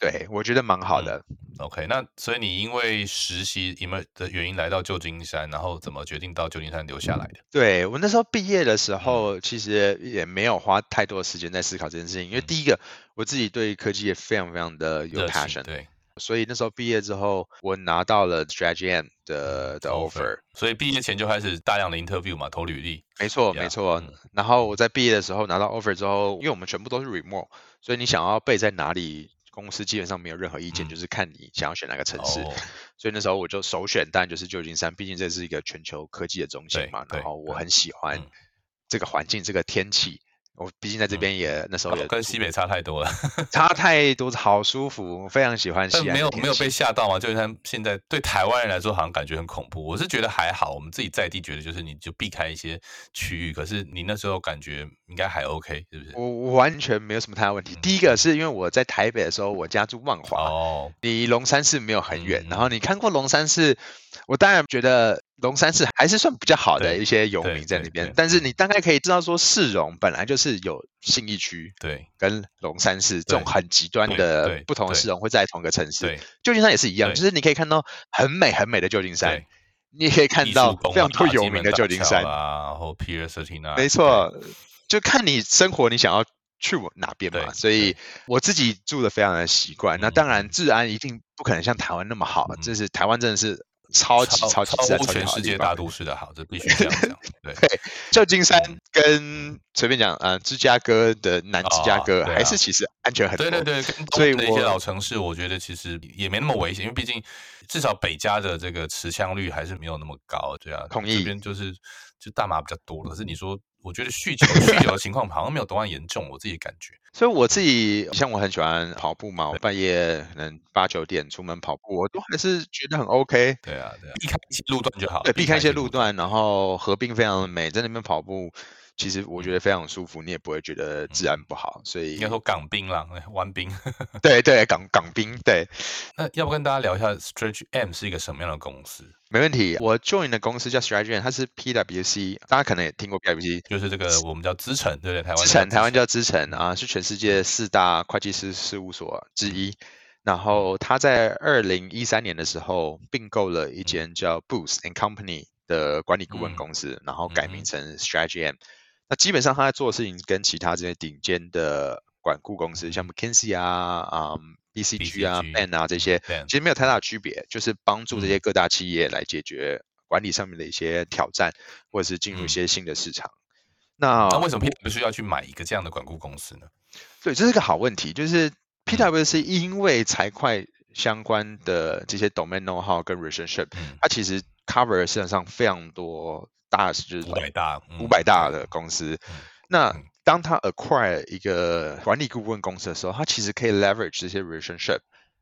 对我觉得蛮好的。OK，那所以你因为实习因为的原因来到旧金山，然后怎么决定到旧金山留下来的？<laughs> 对我那时候毕业的时候，其实也没有花太多时间在思考这件事情，因为第一个我自己对科技也非常非常的有 passion。对。所以那时候毕业之后，我拿到了 Strategy M 的的 offer。所以毕业前就开始大量的 interview 嘛，投履历。没错，没错。然后我在毕业的时候拿到 offer 之后，因为我们全部都是 remote，所以你想要背在哪里，公司基本上没有任何意见，就是看你想要选哪个城市。所以那时候我就首选，当然就是旧金山，毕竟这是一个全球科技的中心嘛。然后我很喜欢这个环境，这个天气。我毕竟在这边也那时候也跟西北差太多了，<laughs> 差太多，好舒服，非常喜欢西安。没有没有被吓到吗？就是他现在对台湾人来说好像感觉很恐怖。我是觉得还好，我们自己在地觉得就是你就避开一些区域。可是你那时候感觉应该还 OK，是不是？我完全没有什么太大问题。第一个是因为我在台北的时候，我家住万华，哦，离龙山寺没有很远。然后你看过龙山寺，我当然觉得。龙山寺还是算比较好的一些游民在那边，但是你大概可以知道说，市容本来就是有信义区，对，跟龙山寺这种很极端的不同的市容会在同一个城市。旧金山也是一样，就是你可以看到很美很美的旧金山，你也可以看到非常多有名的旧金山啊，然后 Pier Thirteen 啊，没错，就看你生活你想要去哪边嘛。所以我自己住的非常的习惯。那当然治安一定不可能像台湾那么好，这是台湾真的是。超级超级超全世界大都市的好，这必须这样讲。<laughs> 对，旧金山跟随便讲，嗯，芝加哥的南芝加哥还是其实安全很多。对对对，所以那些老城市，我觉得其实也没那么危险，因为毕竟至少北加的这个持枪率还是没有那么高。对啊，同意。这边就是就大麻比较多，可是你说。我觉得酗酒酗酒的情况好像没有多么严重，我自己感觉。所以我自己像我很喜欢跑步嘛，我半夜可能八九点出门跑步，我都还是觉得很 OK。对啊，对啊，避开一些路段就好。对，避开一些路段，然后河滨非常的美，在那边跑步。其实我觉得非常舒服，你也不会觉得治安不好，所以应该说港兵啦，湾兵。<laughs> 对对，港港兵。对，那要不跟大家聊一下 Stretch M 是一个什么样的公司？没问题，我 join 的公司叫 Stretch M，它是 PwC，大家可能也听过 PwC，就是这个我们叫资诚，对不对？台湾资诚，台湾叫资诚啊，是全世界四大会计师事务所之一。然后他在二零一三年的时候并购了一间叫 Booth and Company 的管理顾问公司，然后改名成 Stretch M。那基本上他在做的事情跟其他这些顶尖的管顾公司，像 McKinsey 啊、啊 BCG 啊、Ben 啊这些，其实没有太大的区别，就是帮助这些各大企业来解决管理上面的一些挑战，或者是进入一些新的市场。那那为什么 PW 要去买一个这样的管顾公司呢？对，这是个好问题。就是 PW 是因为财会相关的这些 domain know how 跟 relationship，它其实 cover 市场上非常多大，就是五百大五百大的公司。那当他 acquire 一个管理顾问公司的时候，他其实可以 leverage 这些 relationship。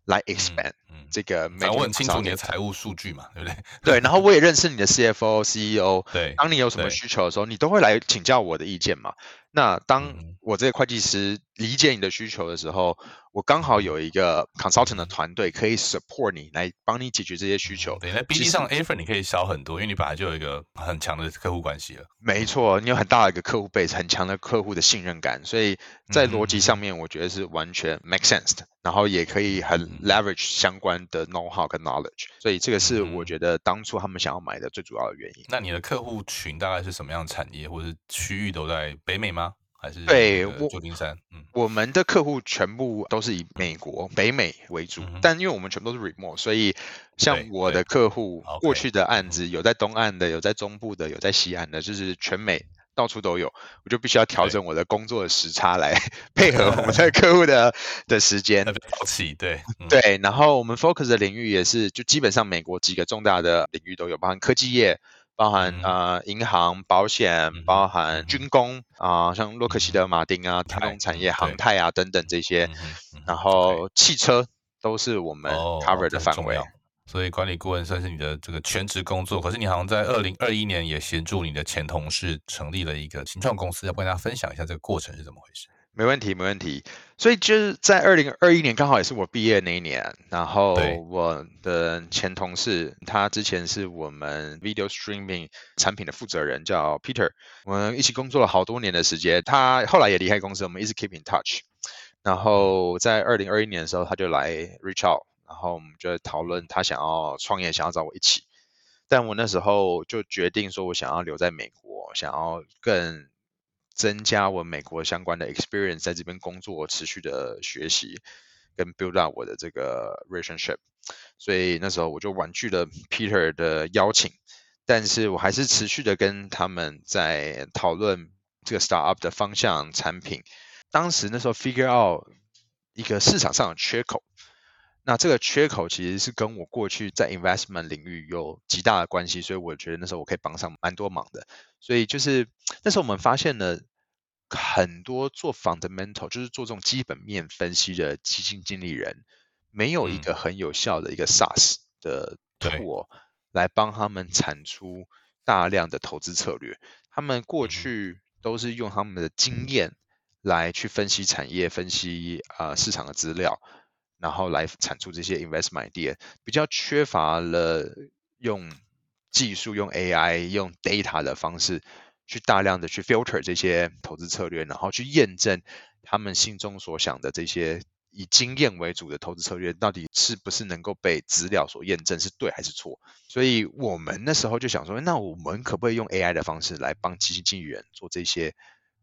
来 expand 这个，我很清楚你的财务数据嘛，对不对？<laughs> 对，然后我也认识你的 CFO、CEO。对，当你有什么需求的时候，你都会来请教我的意见嘛。那当我这个会计师理解你的需求的时候，我刚好有一个 consultant 的团队可以 support 你来帮你解决这些需求。对，那 B D 上 A 份你可以少很多，因为你本来就有一个很强的客户关系了。没错，你有很大的一个客户 base，很强的客户的信任感，所以在逻辑上面，我觉得是完全 make sense 的。然后也可以很 leverage 相关的 know how 跟 knowledge，所以这个是我觉得当初他们想要买的最主要的原因。那你的客户群大概是什么样的产业，或者是区域都在北美吗？还是对旧金山？嗯，我们的客户全部都是以美国北美为主，但因为我们全部都是 remote，所以像我的客户过去的案子有在东岸的，有在中部的，有在西岸的，就是全美。到处都有，我就必须要调整我的工作的时差来 <laughs> 配合我们的客户的 <laughs> 的时间。早起，对对。然后我们 focus 的领域也是，就基本上美国几个重大的领域都有，包含科技业，包含呃银行、保险，包含军工啊，像洛克希德马丁啊，太空产业、航太啊等等这些。然后汽车都是我们 cover 的范围。所以管理顾问算是你的这个全职工作，可是你好像在二零二一年也协助你的前同事成立了一个新创公司，要不跟大家分享一下这个过程是怎么回事？没问题，没问题。所以就是在二零二一年，刚好也是我毕业那一年，然后我的前同事他之前是我们 video streaming 产品的负责人，叫 Peter，我们一起工作了好多年的时间，他后来也离开公司，我们一直 keep in touch。然后在二零二一年的时候，他就来 reach out。然后我们就讨论他想要创业，想要找我一起。但我那时候就决定说，我想要留在美国，想要更增加我美国相关的 experience，在这边工作，持续的学习，跟 build up 我的这个 relationship。所以那时候我就婉拒了 Peter 的邀请，但是我还是持续的跟他们在讨论这个 startup 的方向、产品。当时那时候 figure out 一个市场上的缺口。那这个缺口其实是跟我过去在 investment 领域有极大的关系，所以我觉得那时候我可以帮上蛮多忙的。所以就是那时候我们发现了很多做 fundamental，就是做这种基本面分析的基金经理人，没有一个很有效的一个 SaaS 的 tool 来帮他们产出大量的投资策略。他们过去都是用他们的经验来去分析产业、分析啊市场的资料。然后来产出这些 investment idea，比较缺乏了用技术、用 AI、用 data 的方式去大量的去 filter 这些投资策略，然后去验证他们心中所想的这些以经验为主的投资策略到底是不是能够被资料所验证是对还是错。所以我们那时候就想说，那我们可不可以用 AI 的方式来帮基金经理人做这些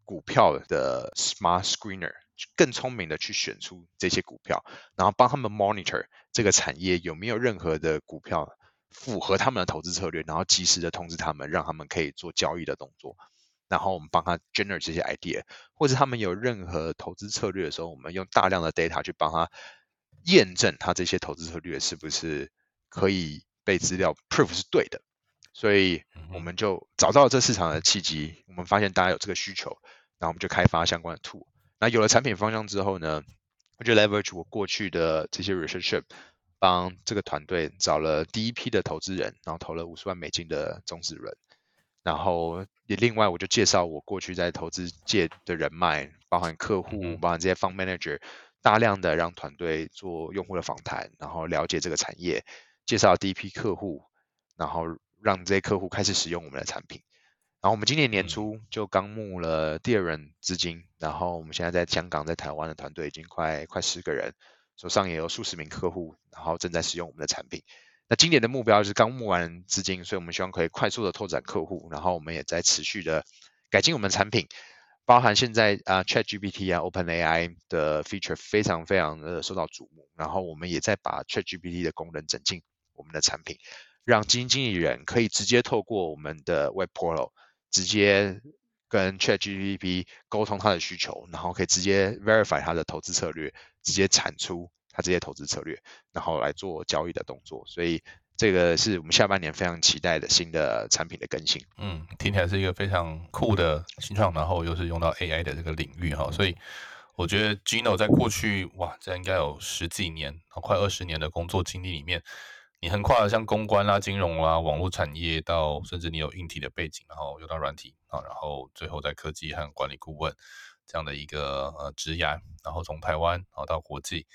股票的 smart screener？更聪明的去选出这些股票，然后帮他们 monitor 这个产业有没有任何的股票符合他们的投资策略，然后及时的通知他们，让他们可以做交易的动作。然后我们帮他 generate 这些 idea，或者他们有任何投资策略的时候，我们用大量的 data 去帮他验证他这些投资策略是不是可以被资料 proof 是对的。所以我们就找到了这市场的契机，我们发现大家有这个需求，然后我们就开发相关的 tool。那有了产品方向之后呢，我就 leverage 我过去的这些 relationship，帮这个团队找了第一批的投资人，然后投了五十万美金的种子轮，然后也另外我就介绍我过去在投资界的人脉，包含客户，包含这些 fund manager，大量的让团队做用户的访谈，然后了解这个产业，介绍第一批客户，然后让这些客户开始使用我们的产品。然后我们今年年初就刚募了第二轮资金，然后我们现在在香港、在台湾的团队已经快快十个人，手上也有数十名客户，然后正在使用我们的产品。那今年的目标就是刚募完资金，所以我们希望可以快速的拓展客户，然后我们也在持续的改进我们产品，包含现在啊 ChatGPT 啊 OpenAI 的 feature 非常非常的受到瞩目，然后我们也在把 ChatGPT 的功能整进我们的产品，让基金经理人可以直接透过我们的 Web Portal 直接跟 ChatGPT 沟通他的需求，然后可以直接 verify 他的投资策略，直接产出他这些投资策略，然后来做交易的动作，所以。这个是我们下半年非常期待的新的产品的更新。嗯，听起来是一个非常酷的新创，然后又是用到 AI 的这个领域哈，所以我觉得 Gino 在过去哇，这应该有十几年，快二十年的工作经历里面，你横跨了像公关啦、金融啦、网络产业，到甚至你有硬体的背景，然后又到软体啊，然后最后在科技和管理顾问这样的一个呃职涯，然后从台湾然后到国际，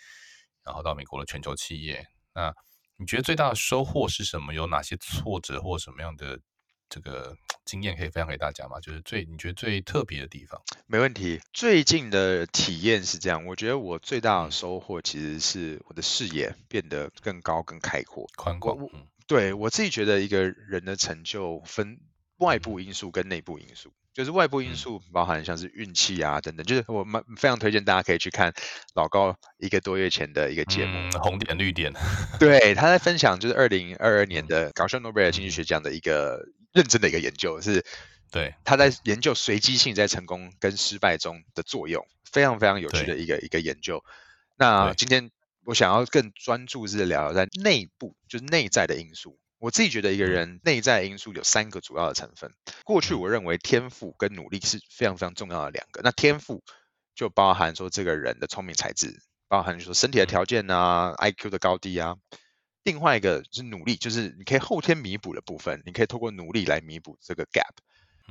然后到美国的全球企业，那。你觉得最大的收获是什么？有哪些挫折或什么样的这个经验可以分享给大家吗？就是最你觉得最特别的地方？没问题。最近的体验是这样，我觉得我最大的收获其实是我的视野变得更高、更开阔、宽广。对我自己觉得，一个人的成就分外部因素跟内部因素。就是外部因素，包含像是运气啊等等，就是我们非常推荐大家可以去看老高一个多月前的一个节目《红点绿点》。<laughs> 对，他在分享就是二零二二年的搞笑诺贝尔经济学奖的一个认真的一个研究，是对他在研究随机性在成功跟失败中的作用，非常非常有趣的一个一个研究。那今天我想要更专注是聊在内部，就是内在的因素。我自己觉得一个人内在因素有三个主要的成分。过去我认为天赋跟努力是非常非常重要的两个。那天赋就包含说这个人的聪明才智，包含说身体的条件啊，IQ 的高低啊。另外一个是努力，就是你可以后天弥补的部分，你可以透过努力来弥补这个 gap。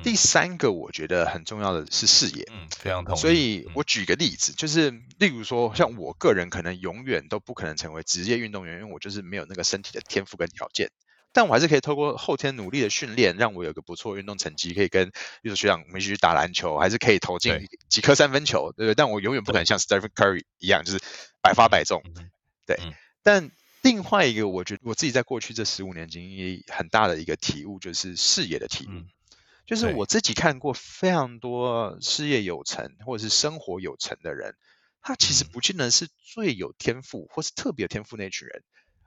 第三个我觉得很重要的是视野，嗯，非常同意。所以我举个例子，就是例如说像我个人可能永远都不可能成为职业运动员，因为我就是没有那个身体的天赋跟条件。但我还是可以透过后天努力的训练，让我有个不错运动成绩，可以跟比如学长我们一起去打篮球，还是可以投进几颗三分球，对不对？但我永远不可能像 Stephen Curry 一样，就是百发百中，对。但另外一个，我觉得我自己在过去这十五年经历很大的一个体悟，就是视野的体悟，就是我自己看过非常多事业有成或者是生活有成的人，他其实不见得是最有天赋或是特别有天赋那群人。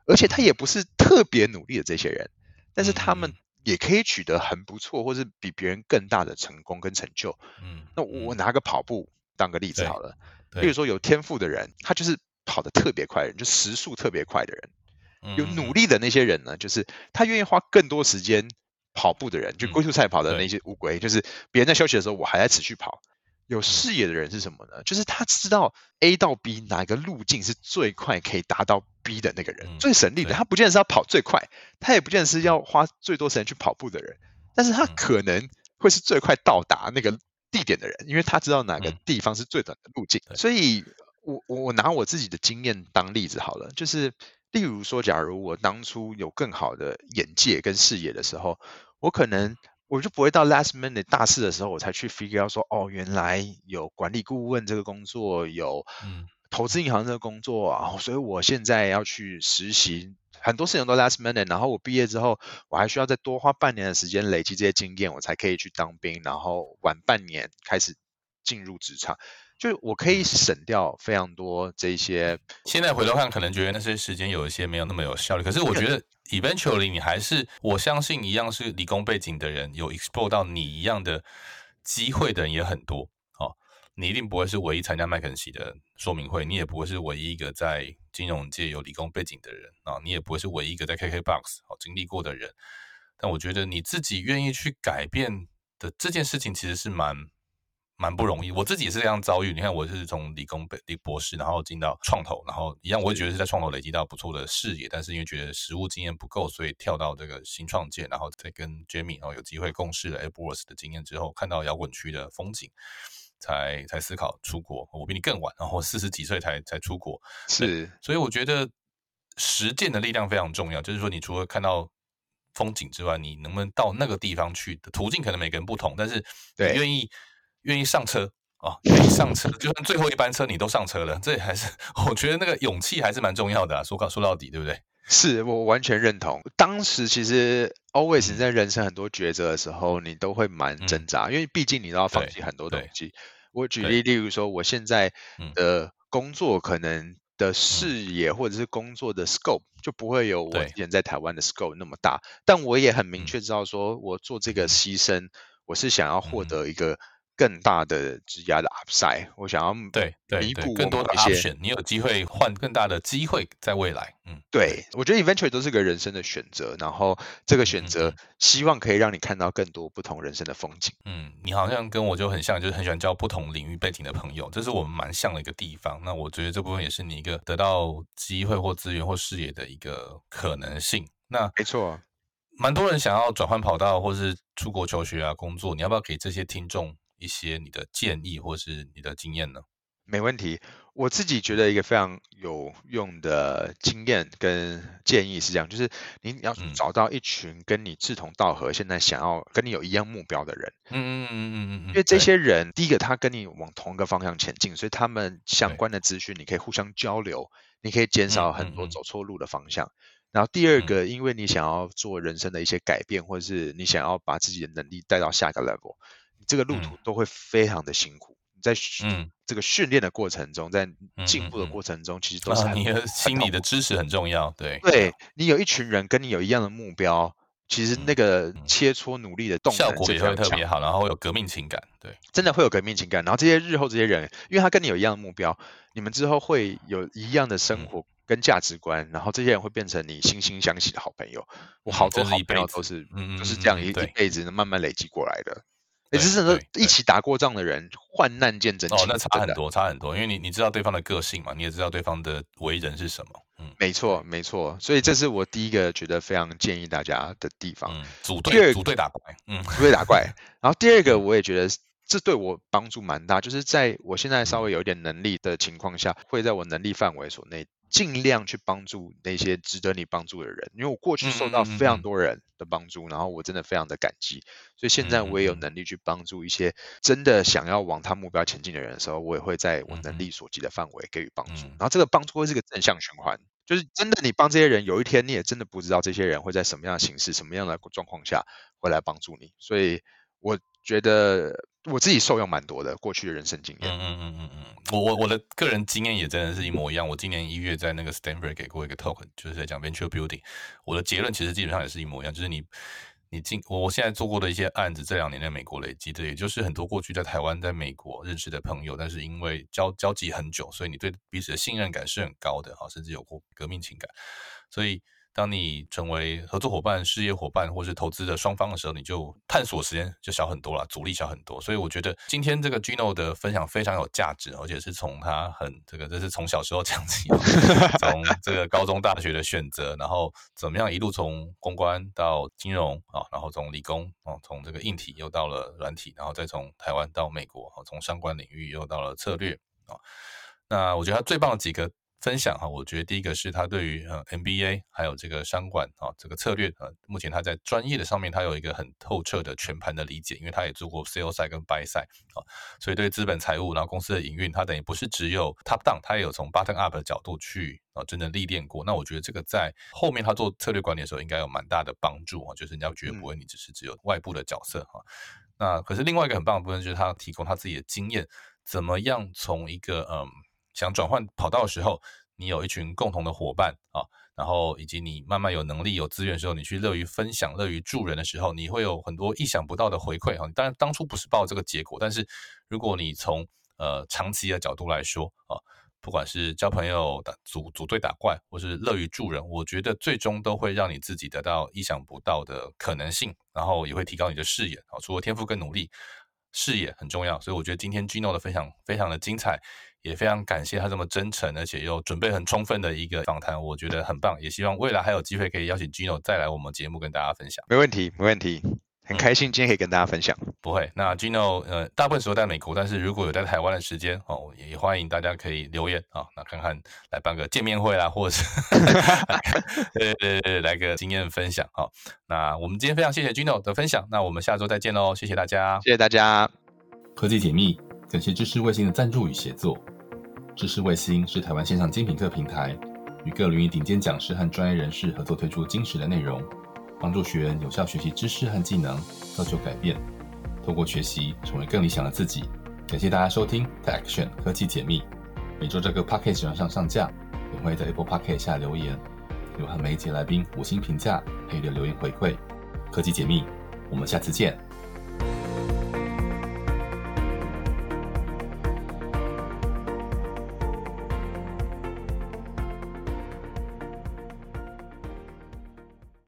而且他也不是特别努力的这些人，但是他们也可以取得很不错，或是比别人更大的成功跟成就。嗯，那我拿个跑步当个例子好了。比如说有天赋的人，他就是跑得特别快的人，就时速特别快的人。有努力的那些人呢，就是他愿意花更多时间跑步的人，就龟兔赛跑的那些乌龟，就是别人在休息的时候，我还在持续跑。有视野的人是什么呢？就是他知道 A 到 B 哪个路径是最快可以达到 B 的那个人，最省力的。他不见得是要跑最快，他也不见得是要花最多时间去跑步的人，但是他可能会是最快到达那个地点的人，因为他知道哪个地方是最短的路径。所以，我我拿我自己的经验当例子好了，就是例如说，假如我当初有更好的眼界跟视野的时候，我可能。我就不会到 last minute 大四的时候，我才去 figure out 说，哦，原来有管理顾问这个工作，有投资银行这个工作啊，所以我现在要去实习，很多事情都 last minute，然后我毕业之后，我还需要再多花半年的时间累积这些经验，我才可以去当兵，然后晚半年开始进入职场。就我可以省掉非常多这些。现在回头看，可能觉得那些时间有一些没有那么有效率。可是我觉得，eventually 你还是我相信一样是理工背景的人，有 explore 到你一样的机会的人也很多。哦，你一定不会是唯一参加麦肯锡的说明会，你也不会是唯一一个在金融界有理工背景的人啊，你也不会是唯一一个在 KKBOX 哦经历过的人。但我觉得你自己愿意去改变的这件事情，其实是蛮。蛮不容易，我自己也是这样遭遇。你看，我是从理工理博士，然后进到创投，然后一样，我也觉得是在创投累积到不错的视野，但是因为觉得实务经验不够，所以跳到这个新创界，然后再跟 Jamie 然后有机会共事了 AppWorks 的经验之后，看到摇滚区的风景，才才思考出国。我比你更晚，然后四十几岁才才出国，是，所以我觉得实践的力量非常重要。就是说，你除了看到风景之外，你能不能到那个地方去的途径，可能每个人不同，但是你愿意。愿意上车啊，愿意上车，就算最后一班车你都上车了，这还是 <laughs> 我觉得那个勇气还是蛮重要的。啊说说到底，对不对？是我完全认同。当时其实 always 在人生很多抉择的时候，你都会蛮挣扎，因为毕竟你都要放弃很多东西。我举例，例如说，我现在的工作可能的视野或者是工作的 scope 就不会有我之前在台湾的 scope 那么大，但我也很明确知道，说我做这个牺牲，我是想要获得一个。更大的质押的 upside，我想要对弥补更多的 option，你有机会换更大的机会在未来。嗯，对，我觉得 eventually 都是个人生的选择，然后这个选择希望可以让你看到更多不同人生的风景。嗯，你好像跟我就很像，就是很喜欢交不同领域背景的朋友，这是我们蛮像的一个地方。那我觉得这部分也是你一个得到机会或资源或视野的一个可能性。那没错，蛮多人想要转换跑道或是出国求学啊工作，你要不要给这些听众？一些你的建议或是你的经验呢？没问题，我自己觉得一个非常有用的经验跟建议是这样，就是你要找到一群跟你志同道合、现在想要跟你有一样目标的人。嗯嗯嗯嗯嗯因为这些人，第一个他跟你往同一个方向前进，所以他们相关的资讯你可以互相交流，你可以减少很多走错路的方向。然后第二个，因为你想要做人生的一些改变，或者是你想要把自己的能力带到下一个 level。这个路途都会非常的辛苦，在嗯这个训练的过程中，在进步的过程中，其实都是你的心理的支持很重要。对，对你有一群人跟你有一样的目标，其实那个切磋努力的动效果也会特别好，然后有革命情感。对，真的会有革命情感。然后这些日后这些人，因为他跟你有一样的目标，你们之后会有一样的生活跟价值观，然后这些人会变成你惺惺相惜的好朋友。我好多好朋友都是，嗯，就是这样一一辈子慢慢累积过来的。也就是说，一起打过仗的人，患难见真情。哦，那差很多，差很多。因为你你知道对方的个性嘛，你也知道对方的为人是什么。嗯，没错，没错。所以这是我第一个觉得非常建议大家的地方。嗯组队，组队打怪。嗯，组队打怪。<laughs> 然后第二个，我也觉得这对我帮助蛮大，就是在我现在稍微有一点能力的情况下，会在我能力范围所内。尽量去帮助那些值得你帮助的人，因为我过去受到非常多人的帮助，然后我真的非常的感激，所以现在我也有能力去帮助一些真的想要往他目标前进的人的时候，我也会在我能力所及的范围给予帮助，然后这个帮助会是个正向循环，就是真的你帮这些人，有一天你也真的不知道这些人会在什么样的形式、什么样的状况下会来帮助你，所以我觉得。我自己受用蛮多的，过去的人生经验。嗯嗯嗯嗯嗯，我我我的个人经验也真的是一模一样。我今年一月在那个 Stanford 给过一个 talk，就是在讲 venture building。我的结论其实基本上也是一模一样，就是你你进我我现在做过的一些案子，这两年在美国累积的，也就是很多过去在台湾、在美国认识的朋友，但是因为交交集很久，所以你对彼此的信任感是很高的哈，甚至有过革命情感，所以。当你成为合作伙伴、事业伙伴或是投资的双方的时候，你就探索时间就小很多了，阻力小很多。所以我觉得今天这个 Gino 的分享非常有价值，而且是从他很这个，这是从小时候讲起，从 <laughs> 这个高中、大学的选择，然后怎么样一路从公关到金融啊，然后从理工啊，从这个硬体又到了软体，然后再从台湾到美国啊，从相关领域又到了策略啊。那我觉得他最棒的几个。分享哈，我觉得第一个是他对于呃 MBA 还有这个商管啊这个策略啊，目前他在专业的上面他有一个很透彻的全盘的理解，因为他也做过 sales side 跟 buy side 啊，所以对资本财务然后公司的营运，他等于不是只有 top down，他也有从 bottom up 的角度去啊真的历练过。那我觉得这个在后面他做策略管理的时候应该有蛮大的帮助啊，就是人家绝对不会你只是只有外部的角色哈。那可是另外一个很棒的部分就是他提供他自己的经验，怎么样从一个嗯。想转换跑道的时候，你有一群共同的伙伴啊，然后以及你慢慢有能力、有资源的时候，你去乐于分享、乐于助人的时候，你会有很多意想不到的回馈哈。当然，当初不是抱这个结果，但是如果你从呃长期的角度来说啊，不管是交朋友、打组组队打怪，或是乐于助人，我觉得最终都会让你自己得到意想不到的可能性，然后也会提高你的视野啊。除了天赋跟努力，视野很重要，所以我觉得今天 Gino 的分享非常的精彩。也非常感谢他这么真诚，而且又准备很充分的一个访谈，我觉得很棒。也希望未来还有机会可以邀请 Gino 再来我们节目跟大家分享。没问题，没问题，很开心今天可以跟大家分享。不会，那 Gino 呃，大部分时候在美国，但是如果有在台湾的时间哦，也欢迎大家可以留言啊，那看看来办个见面会啦，或者是 <laughs> 对对对，来个经验分享好，那我们今天非常谢谢 Gino 的分享，那我们下周再见喽，谢谢大家，谢谢大家。科技解密。感谢知识卫星的赞助与协作。知识卫星是台湾线上精品课平台，与各领域顶尖讲师和专业人士合作推出精实的内容，帮助学员有效学习知识和技能，造就改变。透过学习，成为更理想的自己。感谢大家收听 Action 科技解密。每周这个 p a c k a g e 上上架，也会在 Apple p a c k a g e 下留言，有和每一节来宾五星评价，还有留言回馈。科技解密，我们下次见。